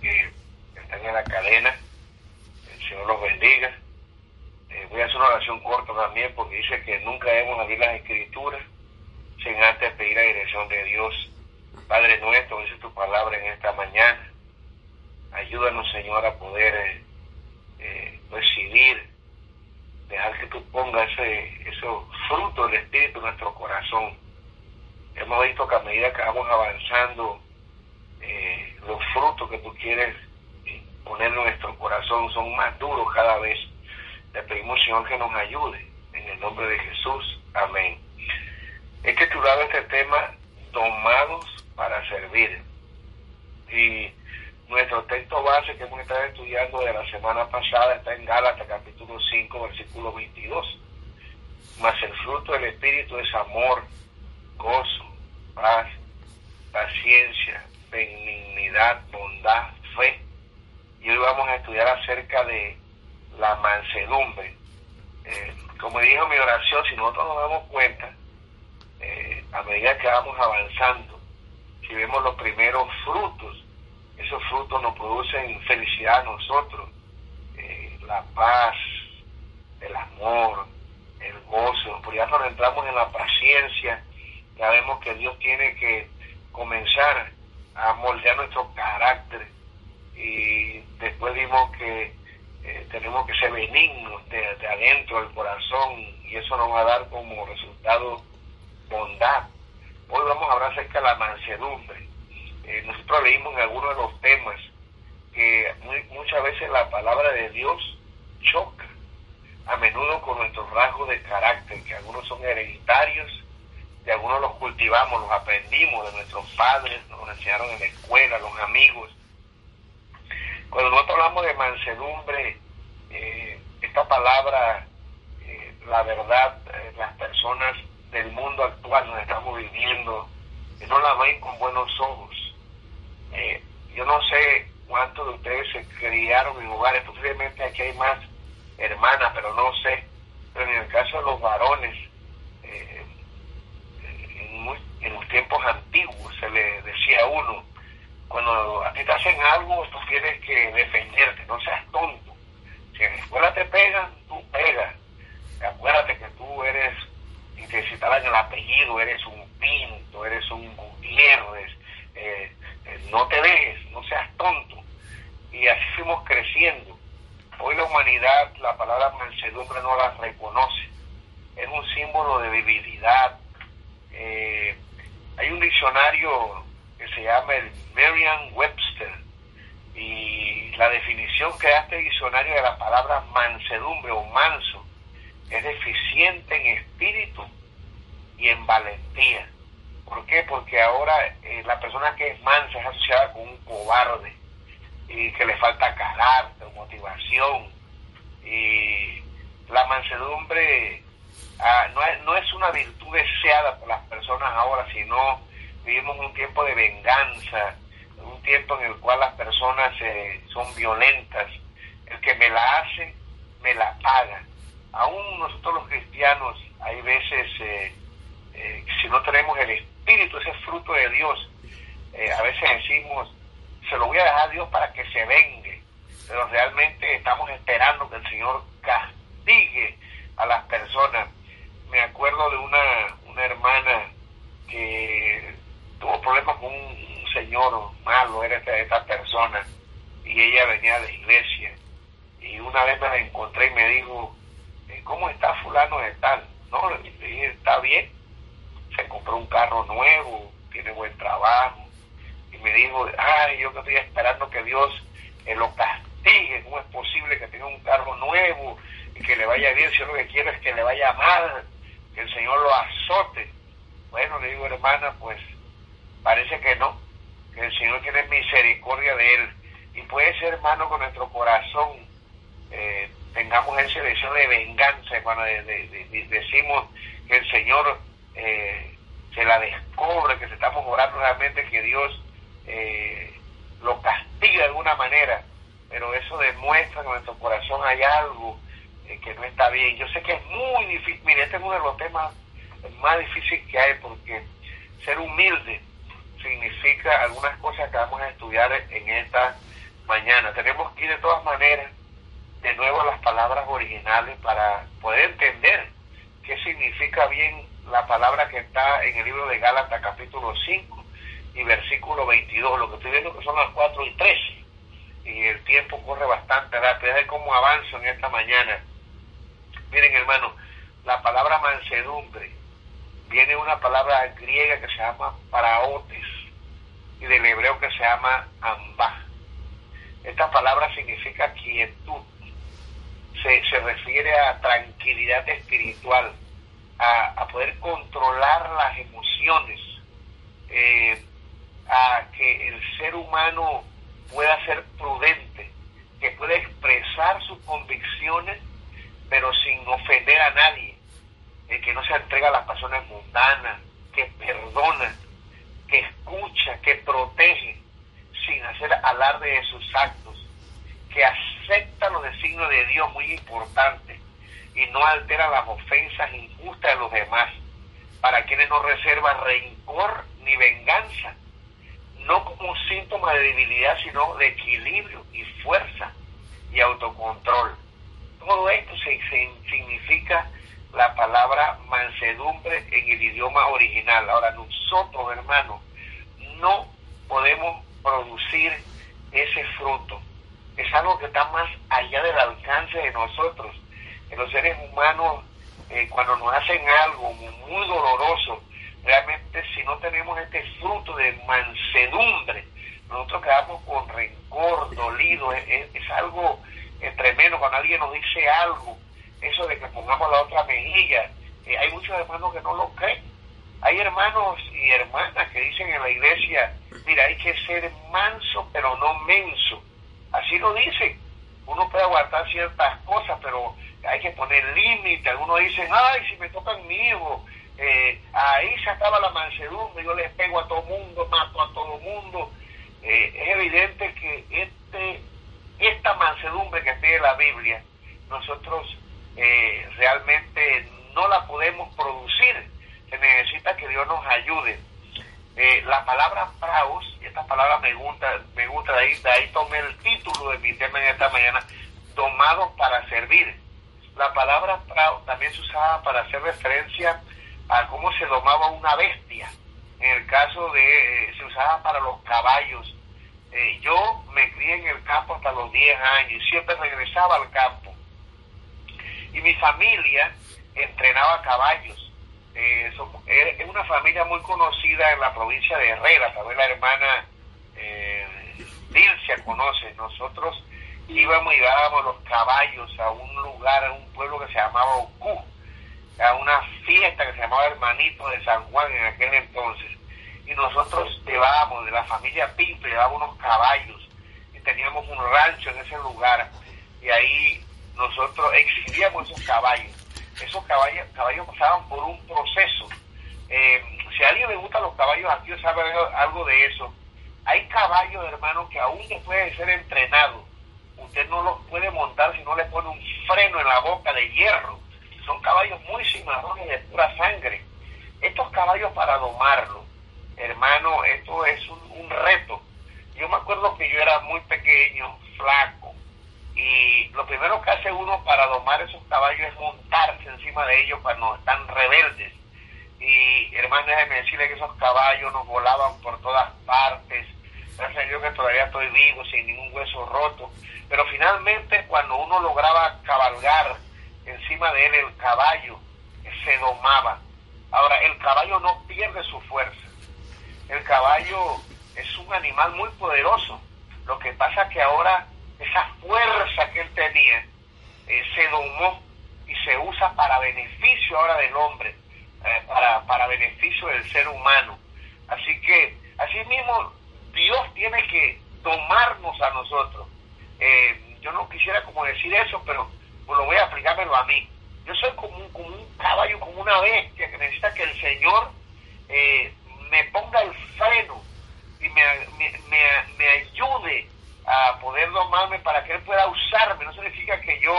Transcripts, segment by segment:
que están en la cadena. El Señor los bendiga. Eh, voy a hacer una oración corta también porque dice que nunca debemos abrir las escrituras sin antes pedir la dirección de Dios. Padre nuestro, dice tu palabra en esta mañana. Ayúdanos, Señor, a poder eh, eh, recibir, dejar que tú pongas ese, esos frutos del Espíritu en nuestro corazón. Hemos visto que a medida que vamos avanzando, eh, los frutos que tú quieres poner en nuestro corazón son más duros cada vez. Le pedimos, Señor, que nos ayude. En el nombre de Jesús. Amén. He titulado este tema Tomados para servir. Y nuestro texto base que hemos estado estudiando de la semana pasada está en Gálatas capítulo 5, versículo 22. Mas el fruto del Espíritu es amor, gozo, paz, paciencia, benignidad, bondad, fe. Y hoy vamos a estudiar acerca de la mansedumbre. Eh, como dijo mi oración, si nosotros nos damos cuenta, eh, a medida que vamos avanzando, si vemos los primeros frutos, esos frutos nos producen felicidad a nosotros, eh, la paz, el amor, el gozo. Por ya cuando entramos en la paciencia, ya vemos que Dios tiene que comenzar a moldear nuestro carácter y después vimos que eh, tenemos que ser benignos de, adentro del corazón y eso nos va a dar como resultado bondad. Hoy vamos a hablar acerca de la mansedumbre. Eh, nosotros leímos en algunos de los temas que muchas veces la palabra de Dios choca a menudo con nuestros rasgos de carácter, que algunos son hereditarios, y algunos los cultivamos, los aprendimos de nuestros padres, nos enseñaron en la escuela, los amigos. Cuando nosotros hablamos de mansedumbre, eh, esta palabra, eh, la verdad, las personas del mundo actual donde estamos viviendo, no la ven con buenos ojos. Eh, yo no sé cuántos de ustedes se criaron en hogares, posiblemente aquí hay más hermanas, pero no sé. Pero en el caso de los varones, eh, en, los tiempos antiguos se le decía a uno, cuando a ti te hacen algo, tú tienes que defenderte, no seas tonto. Si en la escuela te pegan, tú pegas. Acuérdate que tú eres necesitaban el apellido, eres un Pinto, eres un Gutiérrez, eh, eh, no te dejes, no seas tonto. Y así fuimos creciendo. Hoy la humanidad, la palabra mansedumbre no la reconoce. Es un símbolo de debilidad. Eh, hay un diccionario que se llama el Merriam-Webster y la definición que da este diccionario de la palabra mansedumbre o manso es deficiente en espíritu y en valentía. ¿Por qué? Porque ahora eh, la persona que es mansa es asociada con un cobarde y que le falta carácter, motivación. Y la mansedumbre ah, no, es, no es una virtud deseada por las personas ahora, sino vivimos un tiempo de venganza, un tiempo en el cual las personas eh, son violentas. El que me la hace, me la paga. Aún nosotros los cristianos hay veces... Eh, eh, si no tenemos el espíritu, ese fruto de Dios, eh, a veces decimos, se lo voy a dejar a Dios para que se vengue, pero realmente estamos esperando que el Señor castigue a las personas. Me acuerdo de una, una hermana que tuvo problemas con un señor malo, era esta, esta persona, y ella venía de iglesia. Y una vez me la encontré y me dijo, eh, ¿cómo está fulano de tal? No, le dije, está bien se compró un carro nuevo, tiene buen trabajo, y me dijo, ay, yo que estoy esperando que Dios eh, lo castigue, ¿cómo es posible que tenga un carro nuevo que le vaya bien si lo que quiero es que le vaya mal, que el Señor lo azote? Bueno, le digo, hermana, pues parece que no, que el Señor tiene misericordia de él. Y puede ser, hermano, con nuestro corazón eh, tengamos ese deseo de venganza cuando decimos que el Señor eh, se la descubre, que se estamos orando realmente que Dios eh, lo castiga de alguna manera, pero eso demuestra que en nuestro corazón hay algo eh, que no está bien. Yo sé que es muy difícil, mire, este es uno de los temas más difíciles que hay porque ser humilde significa algunas cosas que vamos a estudiar en esta mañana. Tenemos que ir de todas maneras de nuevo a las palabras originales para poder entender qué significa bien la palabra que está en el libro de Gálatas capítulo 5 y versículo 22. Lo que estoy viendo que son las 4 y 13 y el tiempo corre bastante rápido. Es cómo avanzo en esta mañana. Miren hermano, la palabra mansedumbre viene una palabra griega que se llama paraotes y del hebreo que se llama ambá. Esta palabra significa quietud. Se, se refiere a tranquilidad espiritual, a, a poder controlar las emociones, eh, a que el ser humano pueda ser prudente, que pueda expresar sus convicciones, pero sin ofender a nadie, el que no se entrega a las pasiones mundanas, que perdona, que escucha, que protege, sin hacer alarde de sus actos, que acepta los designios de Dios, muy importante, y no altera las ofensas injustas de los demás, para quienes no reserva rencor ni venganza, no como un síntoma de debilidad, sino de equilibrio y fuerza y autocontrol. Todo esto se, significa la palabra mansedumbre en el idioma original. Ahora nosotros, hermanos, no podemos producir ese fruto. Es algo que está más allá del alcance de nosotros. En los seres humanos, eh, cuando nos hacen algo muy doloroso, realmente si no tenemos este fruto de mansedumbre, nosotros quedamos con rencor, dolido, es, algo tremendo cuando alguien nos dice algo, eso de que pongamos la otra mejilla, eh, hay muchos hermanos que no lo creen. Hay hermanos y hermanas que dicen en la iglesia, mira, hay que ser manso pero no menso. Así lo dicen. Uno puede aguantar ciertas cosas, pero hay que poner límite. Algunos dicen, ay, si me tocan mi hijo, eh, ahí se acaba la mansedumbre, yo les pego a todo mundo, mato a todo mundo. Eh, es evidente que este, esta mansedumbre que tiene la Biblia, nosotros eh, realmente no la podemos producir. Se necesita que Dios nos ayude. la palabra praus, esta palabra me gusta, me gusta de ahí, de ahí tomé el título de mi tema en esta mañana, tomado para servir. La palabra praus también se usaba para hacer referencia a cómo se domaba una bestia. En el caso de, eh, se usaba para los caballos. Yo me crié en el campo hasta los 10 años y siempre regresaba al campo. Y mi familia entrenaba caballos. Eh, es una familia muy conocida en la provincia de Herrera, también la hermana eh, Dilcia conoce. Nosotros íbamos y dábamos los caballos a un lugar, a un pueblo que se llamaba Ocú a una fiesta que se llamaba Hermanito de San Juan en aquel entonces. Y nosotros llevábamos, de la familia Pinto, llevábamos unos caballos y teníamos un rancho en ese lugar. Y ahí nosotros exhibíamos esos caballos. Esos caballos, caballos pasaban por un proceso. Eh, si a alguien le gustan los caballos, aquí sabe algo de eso. Hay caballos, hermano, que aún después de ser entrenados, usted no los puede montar si no le pone un freno en la boca de hierro son caballos muy cimarrones de pura sangre. Estos caballos para domarlos, hermano, esto es un, reto. Yo me acuerdo que yo era muy pequeño, flaco, y lo primero que hace uno para domar esos caballos es montarse encima de ellos cuando están rebeldes. Y hermano, déjeme decirle que esos caballos nos volaban por todas partes. Gracias a Dios que todavía estoy vivo, sin ningún hueso roto. Pero finalmente, cuando uno lograba cabalgar encima de él el caballo se domaba. Ahora, el caballo no pierde su fuerza. El caballo es un animal muy poderoso. Lo que pasa que ahora esa fuerza que él tenía eh, se domó y se usa para beneficio ahora del hombre, eh, para, para beneficio del ser humano. Así que, así mismo, Dios tiene que tomarnos a nosotros. Eh, yo no quisiera como decir eso, pero lo voy a aplicármelo a mí. Yo soy como un, como un caballo, como una bestia que necesita que el Señor eh, me ponga el freno y me, me, me, ayude a poder domarme para que Él pueda usarme. No significa que yo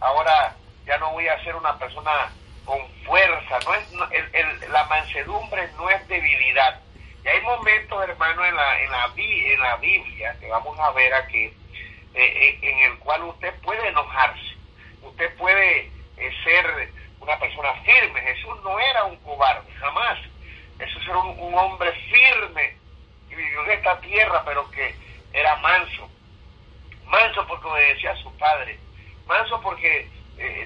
ahora ya no voy a ser una persona con fuerza. No es, el, la mansedumbre no es debilidad. Y hay momentos, hermano, en la, en la, en la Biblia que vamos a ver aquí, eh, eh, en el cual usted puede enojarse, usted puede eh, ser una persona firme. Jesús no era un cobarde, jamás. Jesús era un, hombre firme y vivió en esta tierra, pero que era manso. Manso porque obedecía a su padre. Manso porque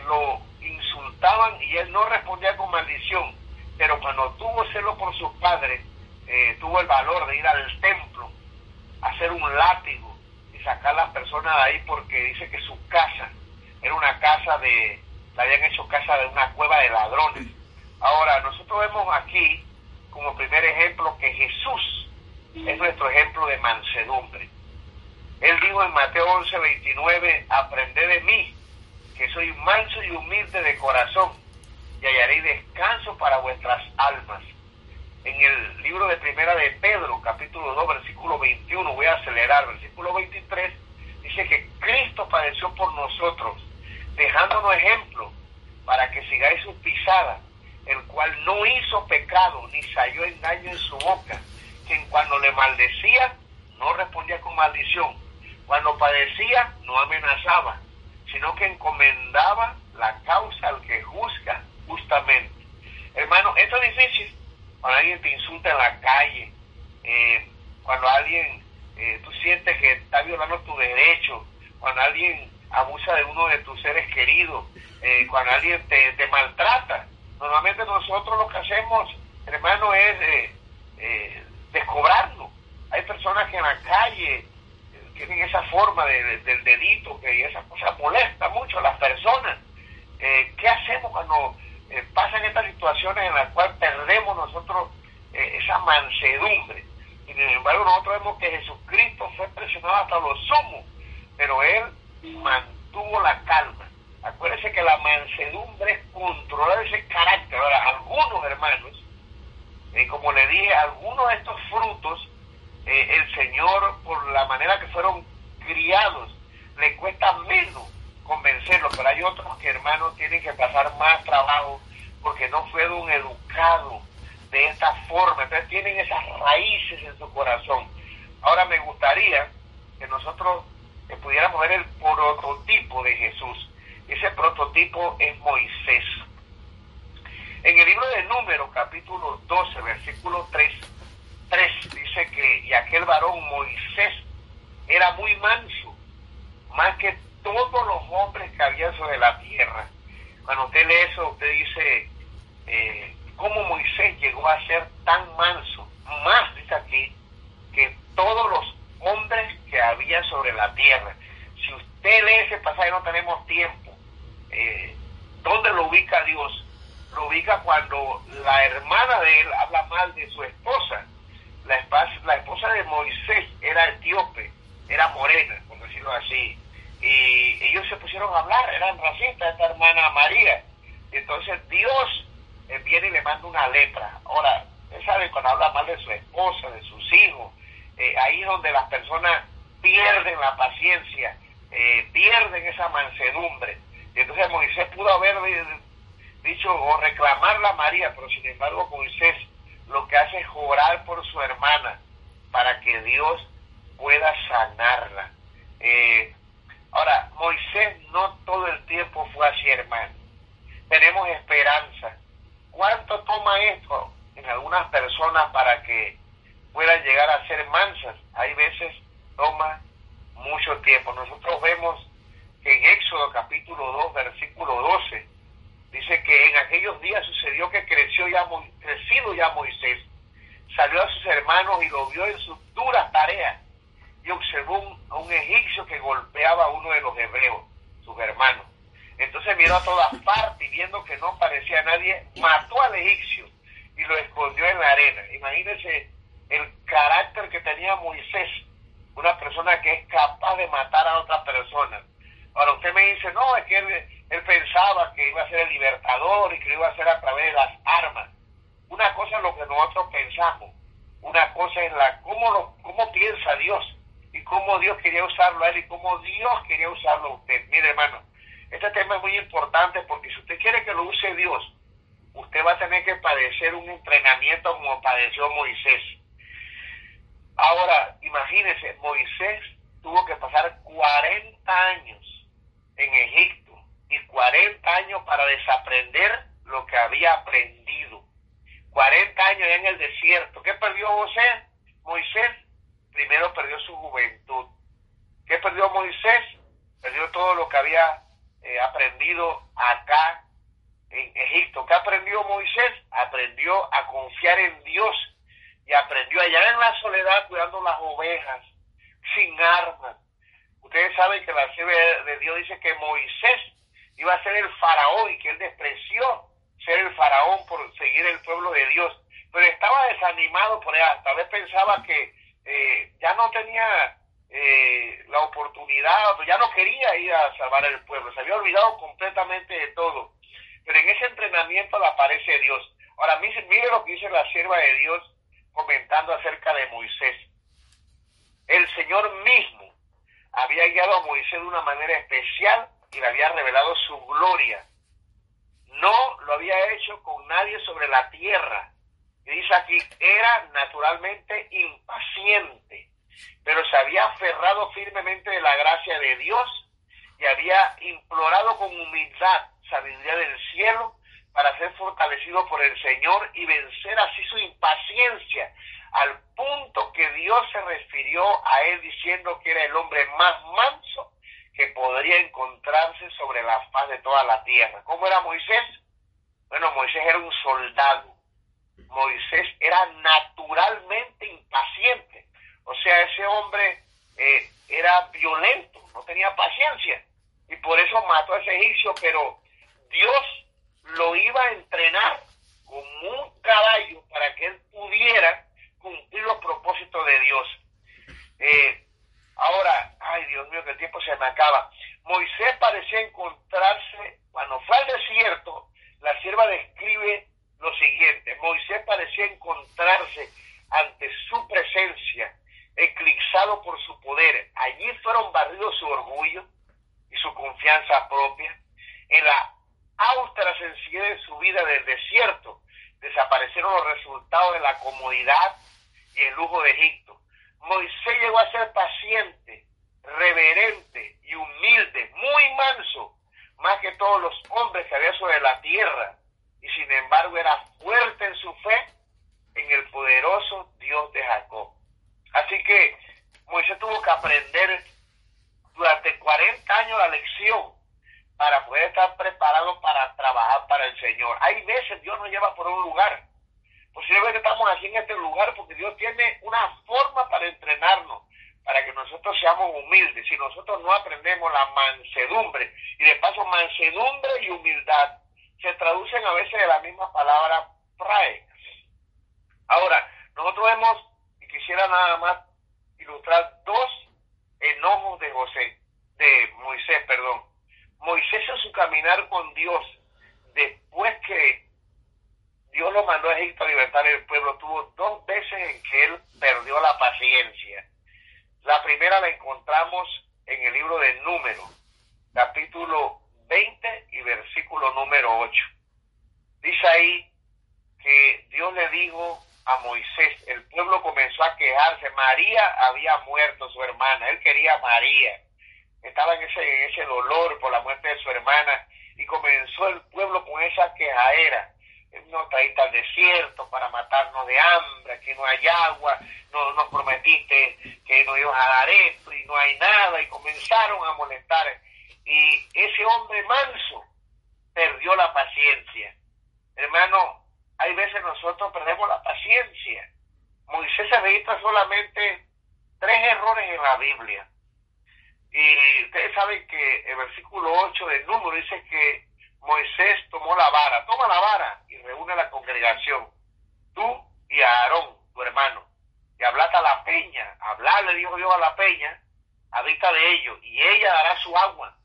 lo insultaban y él no respondía con maldición. Pero cuando tuvo celo por su padre, eh, tuvo el valor de ir al templo, hacer un látigo y sacar a las personas de ahí porque dice que su casa era una casa de, la habían hecho casa de una cueva de ladrones. Ahora, nosotros vemos aquí como primer ejemplo que Jesús es nuestro ejemplo de mansedumbre. Él dijo en Mateo 11, 29, aprended de mí, que soy manso y humilde de corazón, y hallaré descanso para vuestras almas en el libro de Primera de Pedro, capítulo 2, versículo 21, voy a acelerar, versículo 23, dice que Cristo padeció por nosotros, dejándonos ejemplo para que sigáis su pisada, el cual no hizo pecado ni salió engaño en su boca, quien cuando le maldecía no respondía con maldición, cuando padecía no amenazaba, sino que encomendaba la causa al que juzga justamente. Hermano, esto es difícil cuando alguien te insulta en la calle, eh, cuando alguien, eh, tú sientes que está violando tu derecho, cuando alguien abusa de uno de tus seres queridos, eh, cuando alguien te, te, maltrata. Normalmente nosotros lo que hacemos, hermano, es descobrarnos. Hay personas que en la calle tienen esa forma de, del dedito, que esa cosa molesta mucho a las personas. ¿Qué hacemos cuando eh, pasan estas situaciones en las cuales perdemos nosotros eh, esa mansedumbre. Sin embargo, nosotros vemos que Jesucristo fue presionado hasta lo sumo, pero Él mantuvo la calma. Acuérdense que la mansedumbre es controlar ese carácter. Ahora, algunos hermanos, eh, como le dije, algunos de estos frutos, el Señor, por la manera que fueron criados, le cuesta menos convencerlo, pero hay otros que hermanos tienen que pasar más trabajo porque no fueron educados de esta forma, entonces tienen esas raíces en su corazón. Ahora me gustaría que nosotros eh, pudiéramos ver el prototipo de Jesús. Ese prototipo es Moisés. En el libro de Números, capítulo 12, versículo 3, 3, dice que, y aquel varón Moisés era muy manso, más que todos los hombres que había sobre la tierra. Cuando usted lee eso, usted dice, eh, ¿cómo Moisés llegó a ser tan manso? Más, dice aquí, que todos los hombres que había sobre la tierra. Si usted lee ese pasaje, no tenemos tiempo. Eh, ¿Dónde lo ubica Dios? Lo ubica cuando la hermana de él habla mal de su esposa. La, esposa, la esposa de Moisés era etíope, era morena, por decirlo así y ellos se pusieron a hablar, eran racistas, esta hermana María. Entonces Dios eh, viene y le manda una lepra. Ahora, usted sabe, cuando habla mal de su esposa, de sus hijos, eh, ahí es donde las personas pierden la paciencia, eh, pierden esa mansedumbre. Y entonces Moisés pudo haber dicho o reclamarla a María, pero sin embargo Moisés lo que hace es orar por su hermana para que Dios pueda sanarla. Eh, Ahora, Moisés no todo el tiempo fue así, hermano. Tenemos esperanza. ¿Cuánto toma esto en algunas personas para que puedan llegar a ser mansas? Hay veces toma mucho tiempo. Nosotros vemos en Éxodo capítulo 2, versículo 12, dice que en aquellos días sucedió que creció ya, crecido ya Moisés, salió a sus hermanos y lo vio en sus duras tareas y observó a un egipcio que golpeaba a uno de los hebreos, sus hermanos. Entonces miró a todas partes y viendo que no parecía nadie, mató al egipcio y lo escondió en la arena. Imagínense el carácter que tenía Moisés, una persona que es capaz de matar a otra persona. Ahora usted me dice, no, es que él, pensaba que iba a ser el libertador y que lo iba a hacer a través de las armas. Una cosa es lo que nosotros pensamos, una cosa es la cómo, lo, cómo piensa Dios y cómo Dios quería usarlo a él y cómo Dios quería usarlo a usted. Mire, hermano, este tema es muy importante porque si usted quiere que lo use Dios, usted va a tener que padecer un entrenamiento como padeció Moisés. Ahora, imagínense, Moisés tuvo que pasar 40 años en Egipto y 40 años para desaprender lo que había aprendido. 40 años en el desierto. ¿Qué perdió José? Moisés primero perdió su juventud. ¿Qué perdió Moisés? Perdió todo lo que había eh, aprendido acá en Egipto. ¿Qué aprendió Moisés? Aprendió a confiar en Dios y aprendió allá en la soledad cuidando las ovejas, sin armas. Ustedes saben que la sierva de Dios dice que Moisés iba a ser el faraón y que él despreció ser el faraón por seguir el pueblo de Dios. Pero estaba desanimado por ella, tal vez pensaba que eh, ya no tenía eh, la oportunidad, ya no quería ir a salvar el pueblo, se había olvidado completamente de todo. Pero en ese entrenamiento le aparece Dios. Ahora, mire lo que dice la sierva de Dios comentando acerca de Moisés. El Señor mismo había guiado a Moisés de una manera especial y le había revelado su gloria. No lo había hecho con nadie sobre la tierra. Y dice aquí, era naturalmente impaciente, pero se había aferrado firmemente de la gracia de Dios y había implorado con humildad sabiduría del cielo para ser fortalecido por el Señor y vencer así su impaciencia, al punto que Dios se refirió a él diciendo que era el hombre más manso que podría encontrarse sobre la faz de toda la tierra. ¿Cómo era Moisés? Bueno, Moisés era un soldado. Moisés era naturalmente impaciente. O sea, ese hombre eh, era violento, no tenía paciencia. Y por eso mató a ese egipcio, pero Dios lo iba a entrenar como un caballo para que él pudiera cumplir los propósitos de Dios. Eh, ahora, ay Dios mío, que el tiempo se me acaba. Moisés parecía encontrarse, cuando fue al desierto, la sierva describe lo siguiente, Moisés parecía encontrarse ante su presencia, eclipsado por su poder. Allí fueron barridos su orgullo y su confianza propia. En la austera sencillez de su vida del desierto, desaparecieron los resultados de la comodidad y el lujo de Egipto. Moisés llegó a ser paciente, reverente y humilde, muy manso, más que todos los hombres que había sobre la tierra, y sin embargo era fuerte en su fe en el poderoso Dios de Jacob. Así que Moisés tuvo que aprender durante 40 años la lección para poder estar preparado para trabajar para el Señor. Hay veces Dios nos lleva por un lugar. Posiblemente estamos aquí en este lugar porque Dios tiene una forma para entrenarnos, para que nosotros seamos humildes. Si nosotros no aprendemos la mansedumbre, y de paso mansedumbre y humildad, se traducen a veces de la misma palabra prae. Ahora, nosotros vemos, y quisiera nada más ilustrar dos enojos de José, de Moisés, perdón. Moisés en su caminar con Dios, después que Dios lo mandó a Egipto a libertar el pueblo, tuvo dos veces en que él perdió la paciencia. La primera la encontramos en el libro de Números, capítulo 20 y versículo número 8. Dice ahí que Dios le dijo a Moisés, el pueblo comenzó a quejarse, María había muerto, su hermana, él quería María estaba en ese, ese dolor por la muerte de su hermana y comenzó el pueblo con esa quejadera. No traíste al desierto para matarnos de hambre, aquí no hay agua, no nos prometiste que nos ibas a dar esto y no hay nada y comenzaron a molestar. Y ese hombre manso perdió la paciencia. Hermano, hay veces nosotros perdemos la paciencia. Moisés se registra solamente tres errores en la Biblia. Y ustedes saben que el versículo 8 del número dice que Moisés tomó la vara, toma la vara y reúne a la congregación, tú y a Aarón, tu hermano, y hablate a la peña, hablarle, dijo Dios a la peña, habita de ellos, y ella dará su agua,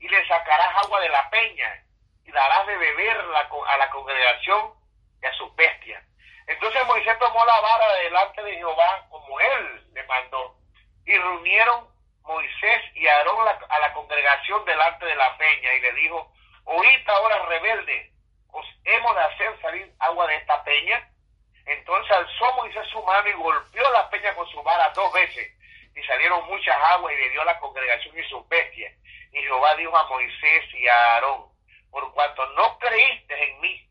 y le sacarás agua de la peña, darás de beber a la congregación y a sus bestias. Entonces Moisés tomó la vara delante de Jehová, como él le mandó, y reunieron Moisés y Aarón a la congregación delante de la peña y le dijo, oíd ahora rebelde, os hemos de hacer salir agua de esta peña. Entonces alzó Moisés su mano y golpeó la peña con su vara dos veces, y salieron muchas aguas y a la congregación y sus bestias. Y Jehová dijo a Moisés y a Aarón, por cuanto no creíste en mí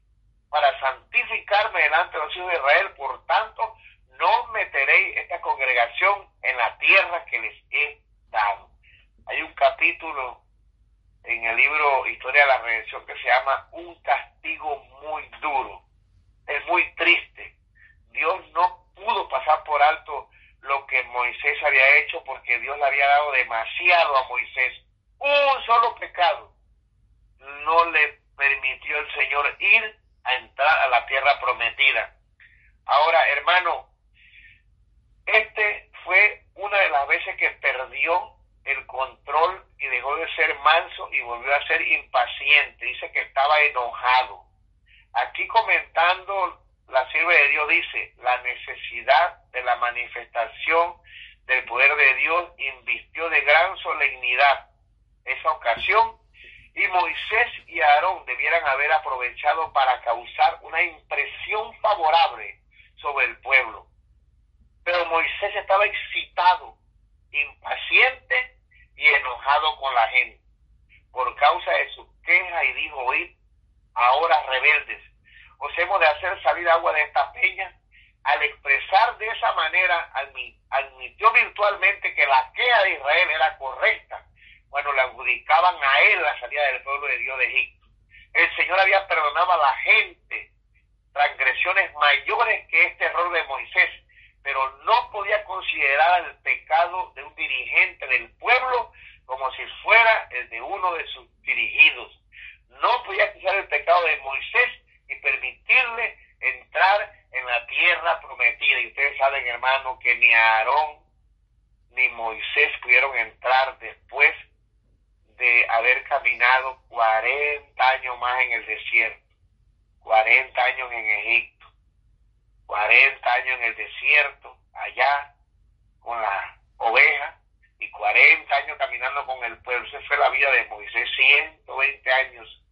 para santificarme delante de los hijos de Israel, por tanto, no meteréis esta congregación en la tierra que les he dado. Hay un capítulo en el libro Historia de la Redención que se llama Un castigo muy duro. Es muy triste. Dios no pudo pasar por alto lo que Moisés había hecho porque Dios le había dado demasiado a Moisés. Un solo pecado no le permitió el Señor ir a entrar a la tierra prometida. Ahora, hermano, este fue una de las veces que perdió el control y dejó de ser manso y volvió a ser impaciente. Dice que estaba enojado. Aquí comentando, la sierva de Dios dice, la necesidad de la manifestación del poder de Dios invistió de gran solemnidad esa ocasión y Moisés y Aarón debieran haber aprovechado para causar una impresión favorable sobre el pueblo. Pero Moisés estaba excitado, impaciente y enojado con la gente por causa de su queja y dijo, oíd, ahora rebeldes, os hemos de hacer salir agua de esta peña. Al expresar de esa manera, admitió virtualmente que la queja de Israel era correcta bueno, le adjudicaban a él la salida del pueblo de Dios de Egipto. El Señor había perdonado a la gente transgresiones mayores que este error de Moisés, pero no podía considerar el pecado de un dirigente del pueblo como si fuera el de uno de sus dirigidos. No podía acusar el pecado de Moisés y permitirle entrar en la tierra prometida. Y ustedes saben, hermano, que ni Aarón ni Moisés pudieron entrar después de haber caminado 40 años más en el desierto, 40 años en Egipto, 40 años en el desierto, allá con la oveja, y 40 años caminando con el pueblo. Esa fue la vida de Moisés, 120 años,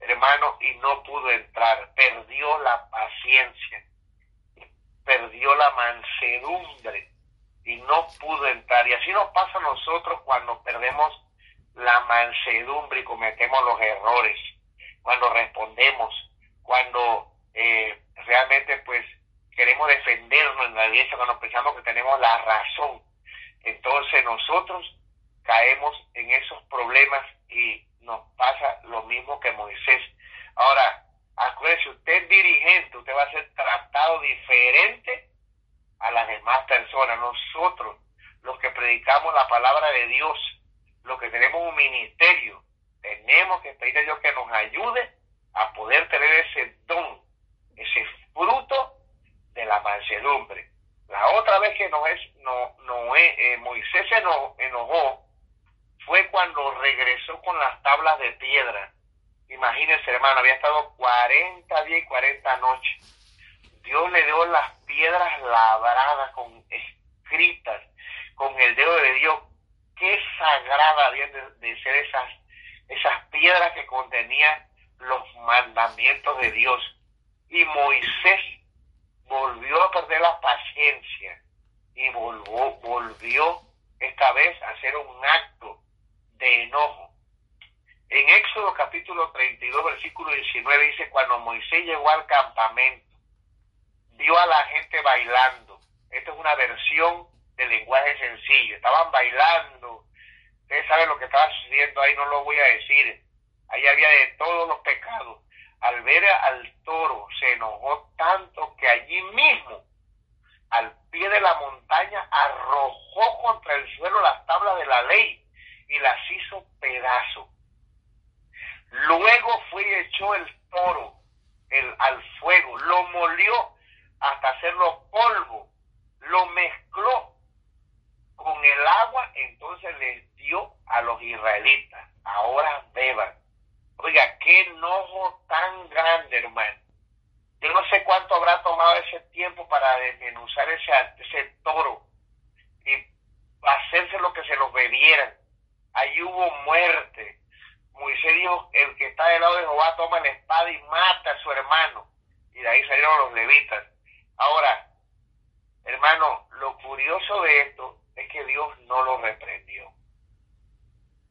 hermano, y no pudo entrar, perdió la paciencia, perdió la mansedumbre y no pudo entrar. Y así nos pasa a nosotros cuando perdemos la mansedumbre y cometemos los errores, cuando respondemos, cuando eh, realmente pues queremos defendernos en la iglesia, cuando pensamos que tenemos la razón. Entonces nosotros caemos en esos problemas y nos pasa lo mismo que Moisés. Ahora, acuérdese, usted es dirigente, usted va a ser tratado diferente a las demás personas. Nosotros, los que predicamos la palabra de Dios, lo que tenemos un ministerio, tenemos que pedir a Dios que nos ayude a poder tener ese don, ese fruto de la mansedumbre. La otra vez que no es, no, no eh, Moisés se enojó fue cuando regresó con las tablas de piedra. Imagínense, hermano, había estado 40 días y 40 noches. Dios le dio las piedras labradas, con escritas, con el dedo de Dios qué sagrada habían de, ser esas, esas piedras que contenían los mandamientos de Dios. Y Moisés volvió a perder la paciencia y volvió, esta vez a hacer un acto de enojo. En Éxodo capítulo 32, versículo 19 dice, cuando Moisés llegó al campamento, vio a la gente bailando. Esta es una versión de lenguaje sencillo. Estaban bailando. Ustedes saben lo que estaba sucediendo ahí, no lo voy a decir. Ahí había de todos los pecados. Al ver al toro se enojó tanto que allí mismo, al pie de la montaña, arrojó contra el suelo las tablas de la ley y las hizo pedazo. Luego fue y echó el toro el, al fuego, lo molió hasta hacerlo polvo, lo mezcló con el agua, entonces les dio a los israelitas, ahora beban. Oiga, qué enojo tan grande, hermano. Yo no sé cuánto habrá tomado ese tiempo para desmenuzar ese, ese toro y hacerse lo que se los bebieran. Ahí hubo muerte. Moisés dijo, el que está del lado de Jehová toma la espada y mata a su hermano. Y de ahí salieron los levitas. Ahora, hermano, lo curioso de esto es que Dios no lo reprendió.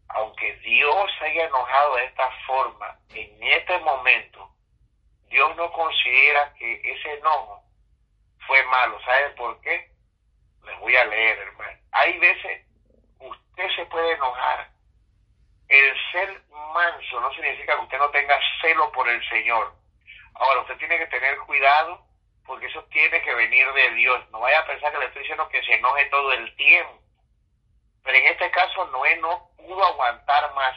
Aunque Dios haya enojado de esta forma en este momento, Dios no considera que ese enojo fue malo. ¿Saben por qué? Les voy a leer, hermano. Hay veces usted se puede enojar. El ser manso no significa que usted no tenga celo por el Señor. Ahora, usted tiene que tener cuidado porque eso tiene que venir de Dios. No vaya a pensar que le estoy diciendo que se enoje todo el tiempo. Pero en este caso Noé no pudo aguantar más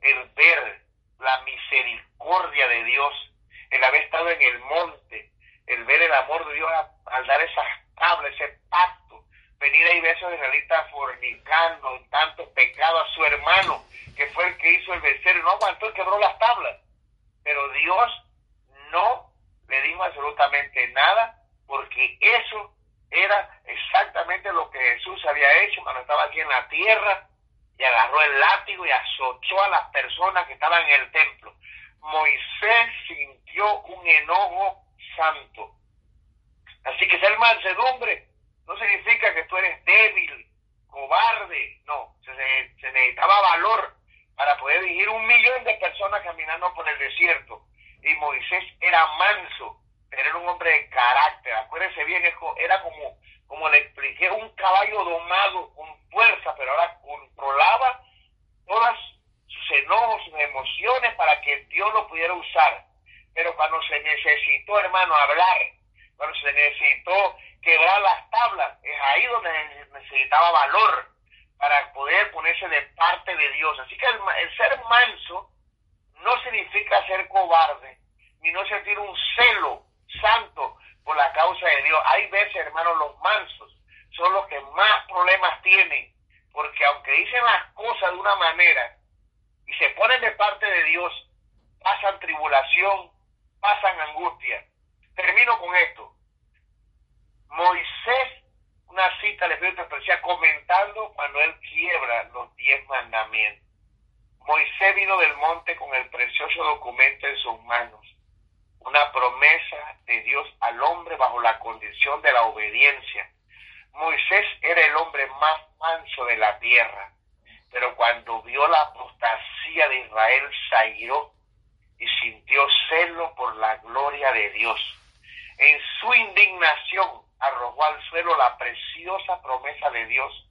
el ver la misericordia de Dios, el haber estado en el monte, el ver el amor de Dios al dar esas tablas, ese pacto, venir ahí ver a esos israelitas fornicando en tanto pecado a su hermano, que fue el que hizo el becerro, no aguantó y quebró las tablas. Pero Dios no le dijo absolutamente nada, porque eso era exactamente lo que Jesús había hecho cuando estaba aquí en la tierra y agarró el látigo y azotó a las personas que estaban en el templo. Moisés sintió un enojo santo. Así que ser mansedumbre no significa que tú eres débil, cobarde, no, se, se necesitaba valor para poder dirigir un millón de personas caminando por el desierto y Moisés era manso, pero era un hombre de carácter. Acuérdense bien, era como, como le expliqué, un caballo domado con fuerza, pero ahora controlaba todas sus enojos, sus emociones para que Dios lo pudiera usar. Pero cuando se necesitó, hermano, hablar, cuando se necesitó quebrar las tablas, es ahí donde necesitaba valor para poder ponerse de parte de Dios. Así que el ser manso no significa ser cobarde, ni no sentir un celo santo por la causa de Dios. Hay veces, hermanos, los mansos son los que más problemas tienen, porque aunque dicen las cosas de una manera y se ponen de parte de Dios, pasan tribulación, pasan angustia. Termino con esto. Moisés, una cita le Espíritu Especial, comentando cuando él quiebra los diez mandamientos. Moisés vino del monte con el precioso documento en sus manos, una promesa de Dios al hombre bajo la condición de la obediencia. Moisés era el hombre más manso de la tierra, pero cuando vio la apostasía de Israel se y sintió celo por la gloria de Dios. En su indignación arrojó al suelo la preciosa promesa de Dios,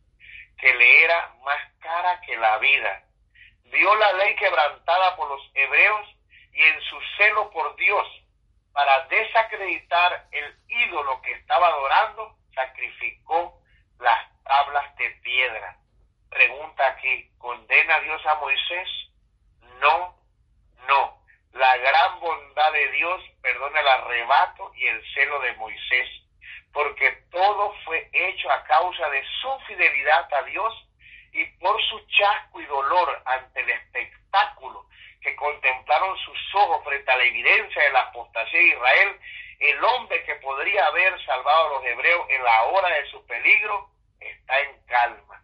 que le era más cara que la vida vio la ley quebrantada por los hebreos y en su celo por Dios, para desacreditar el ídolo que estaba adorando, sacrificó las tablas de piedra. Pregunta aquí, ¿condena Dios a Moisés? No, no. La gran bondad de Dios perdona el arrebato y el celo de Moisés, porque todo fue hecho a causa de su fidelidad a Dios y por su chasco y dolor ante el espectáculo que contemplaron sus ojos frente a la evidencia de la apostasía de Israel, el hombre que podría haber salvado a los hebreos en la hora de su peligro está en calma.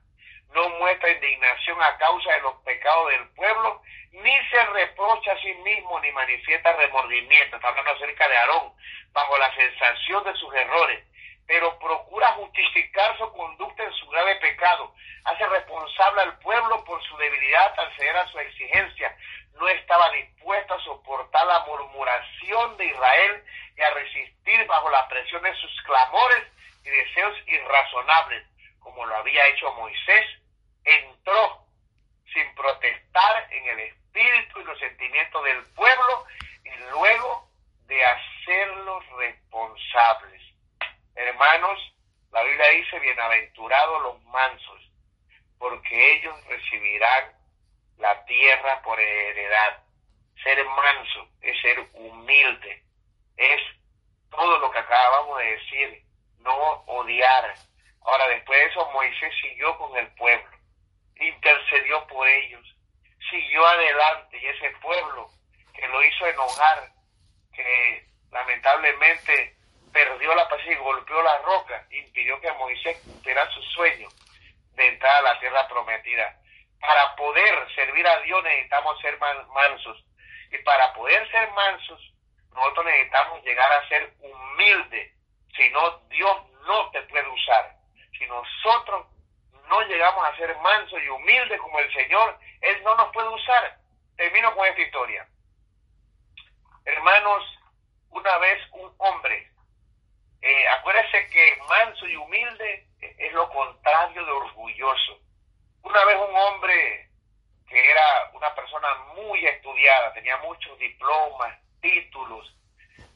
No muestra indignación a causa de los pecados del pueblo, ni se reprocha a sí mismo ni manifiesta remordimiento. Está hablando acerca de Aarón, bajo la sensación de sus errores pero procura justificar su conducta en su grave pecado. Hace responsable al pueblo por su debilidad al ceder a su exigencia. No estaba dispuesto a soportar la murmuración de Israel y a resistir bajo la presión de sus clamores y deseos irrazonables, como lo había hecho Moisés. Entró sin protestar en el espíritu y los sentimientos del pueblo y luego de hacerlos responsables Hermanos, la Biblia dice, bienaventurados los mansos, porque ellos recibirán la tierra por heredad. Ser manso es ser humilde, es todo lo que acabamos de decir, no odiar. Ahora, después de eso, Moisés siguió con el pueblo, intercedió por ellos, siguió adelante y ese pueblo que lo hizo enojar, que lamentablemente perdió la paz y golpeó la roca, impidió que Moisés cumpliera su sueño de entrar a la tierra prometida. Para poder servir a Dios necesitamos ser mansos. Y para poder ser mansos, nosotros necesitamos llegar a ser humildes Si no, Dios no te puede usar. Si nosotros no llegamos a ser mansos y humildes como el Señor, Él no nos puede usar. Termino con esta historia. Hermanos, una vez un hombre, eh, acuérdense que manso y humilde es lo contrario de orgulloso. Una vez un hombre que era una persona muy estudiada, tenía muchos diplomas, títulos,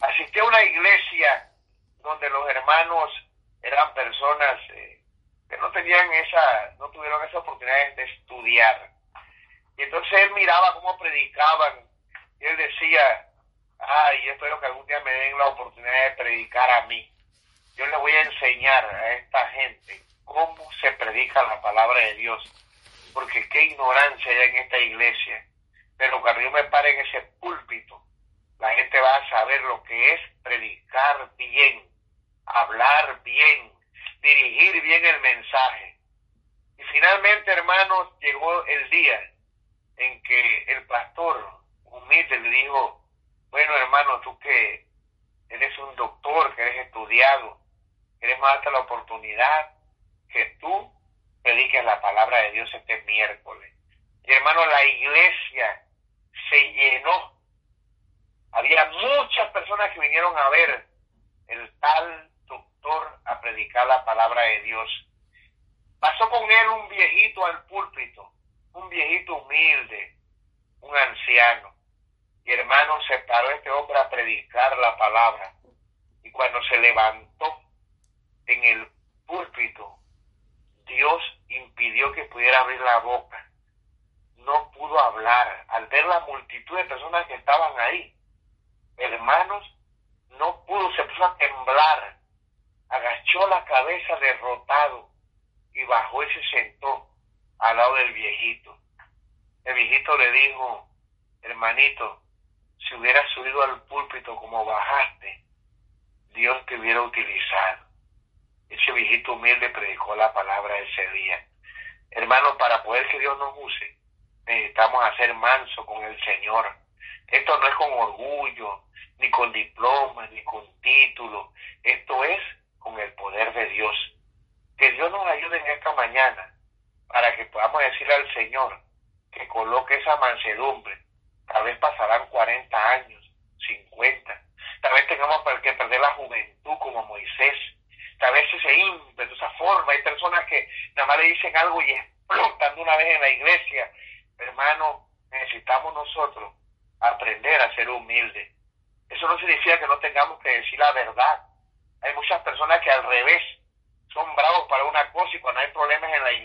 asistió a una iglesia donde los hermanos eran personas eh, que no tenían esa, no tuvieron esa oportunidad de estudiar. Y entonces él miraba cómo predicaban y él decía, ay, yo espero que algún día me den la oportunidad de predicar a mí. Yo le voy a enseñar a esta gente cómo se predica la palabra de Dios, porque qué ignorancia hay en esta iglesia. Pero cuando yo me pare en ese púlpito, la gente va a saber lo que es predicar bien, hablar bien, dirigir bien el mensaje. Y finalmente, hermanos, llegó el día en que el pastor humilde le dijo, bueno, hermano, tú que eres un doctor, que eres estudiado, queremos darte la oportunidad que tú prediques la palabra de Dios este miércoles. Y hermano, la iglesia se llenó. Había muchas personas que vinieron a ver el tal doctor a predicar la palabra de Dios. Pasó con él un viejito al púlpito, un viejito humilde, un anciano. Y hermano, se paró este hombre a predicar la palabra. Y cuando se levantó en el púlpito, Dios impidió que pudiera abrir la boca. No pudo hablar. Al ver la multitud de personas que estaban ahí, hermanos, no pudo, se puso a temblar. Agachó la cabeza derrotado y bajó y se sentó al lado del viejito. El viejito le dijo, hermanito, si hubieras subido al púlpito como bajaste, Dios te hubiera utilizado. Ese viejito humilde predicó la palabra ese día. Hermano, para poder que Dios nos use, necesitamos hacer manso con el Señor. Esto no es con orgullo, ni con diploma, ni con título. Esto es con el poder de Dios. Que Dios nos ayude en esta mañana para que podamos decirle al Señor que coloque esa mansedumbre. Tal vez pasarán 40 años, 50. Tal vez tengamos que perder la juventud como Moisés a veces se ímpetu, de esa forma. Hay personas que nada más le dicen algo y explotan de una vez en la iglesia. Hermano, necesitamos nosotros aprender a ser humildes. Eso no significa que no tengamos que decir la verdad. Hay muchas personas que al revés son bravos para una cosa y cuando hay problemas en la iglesia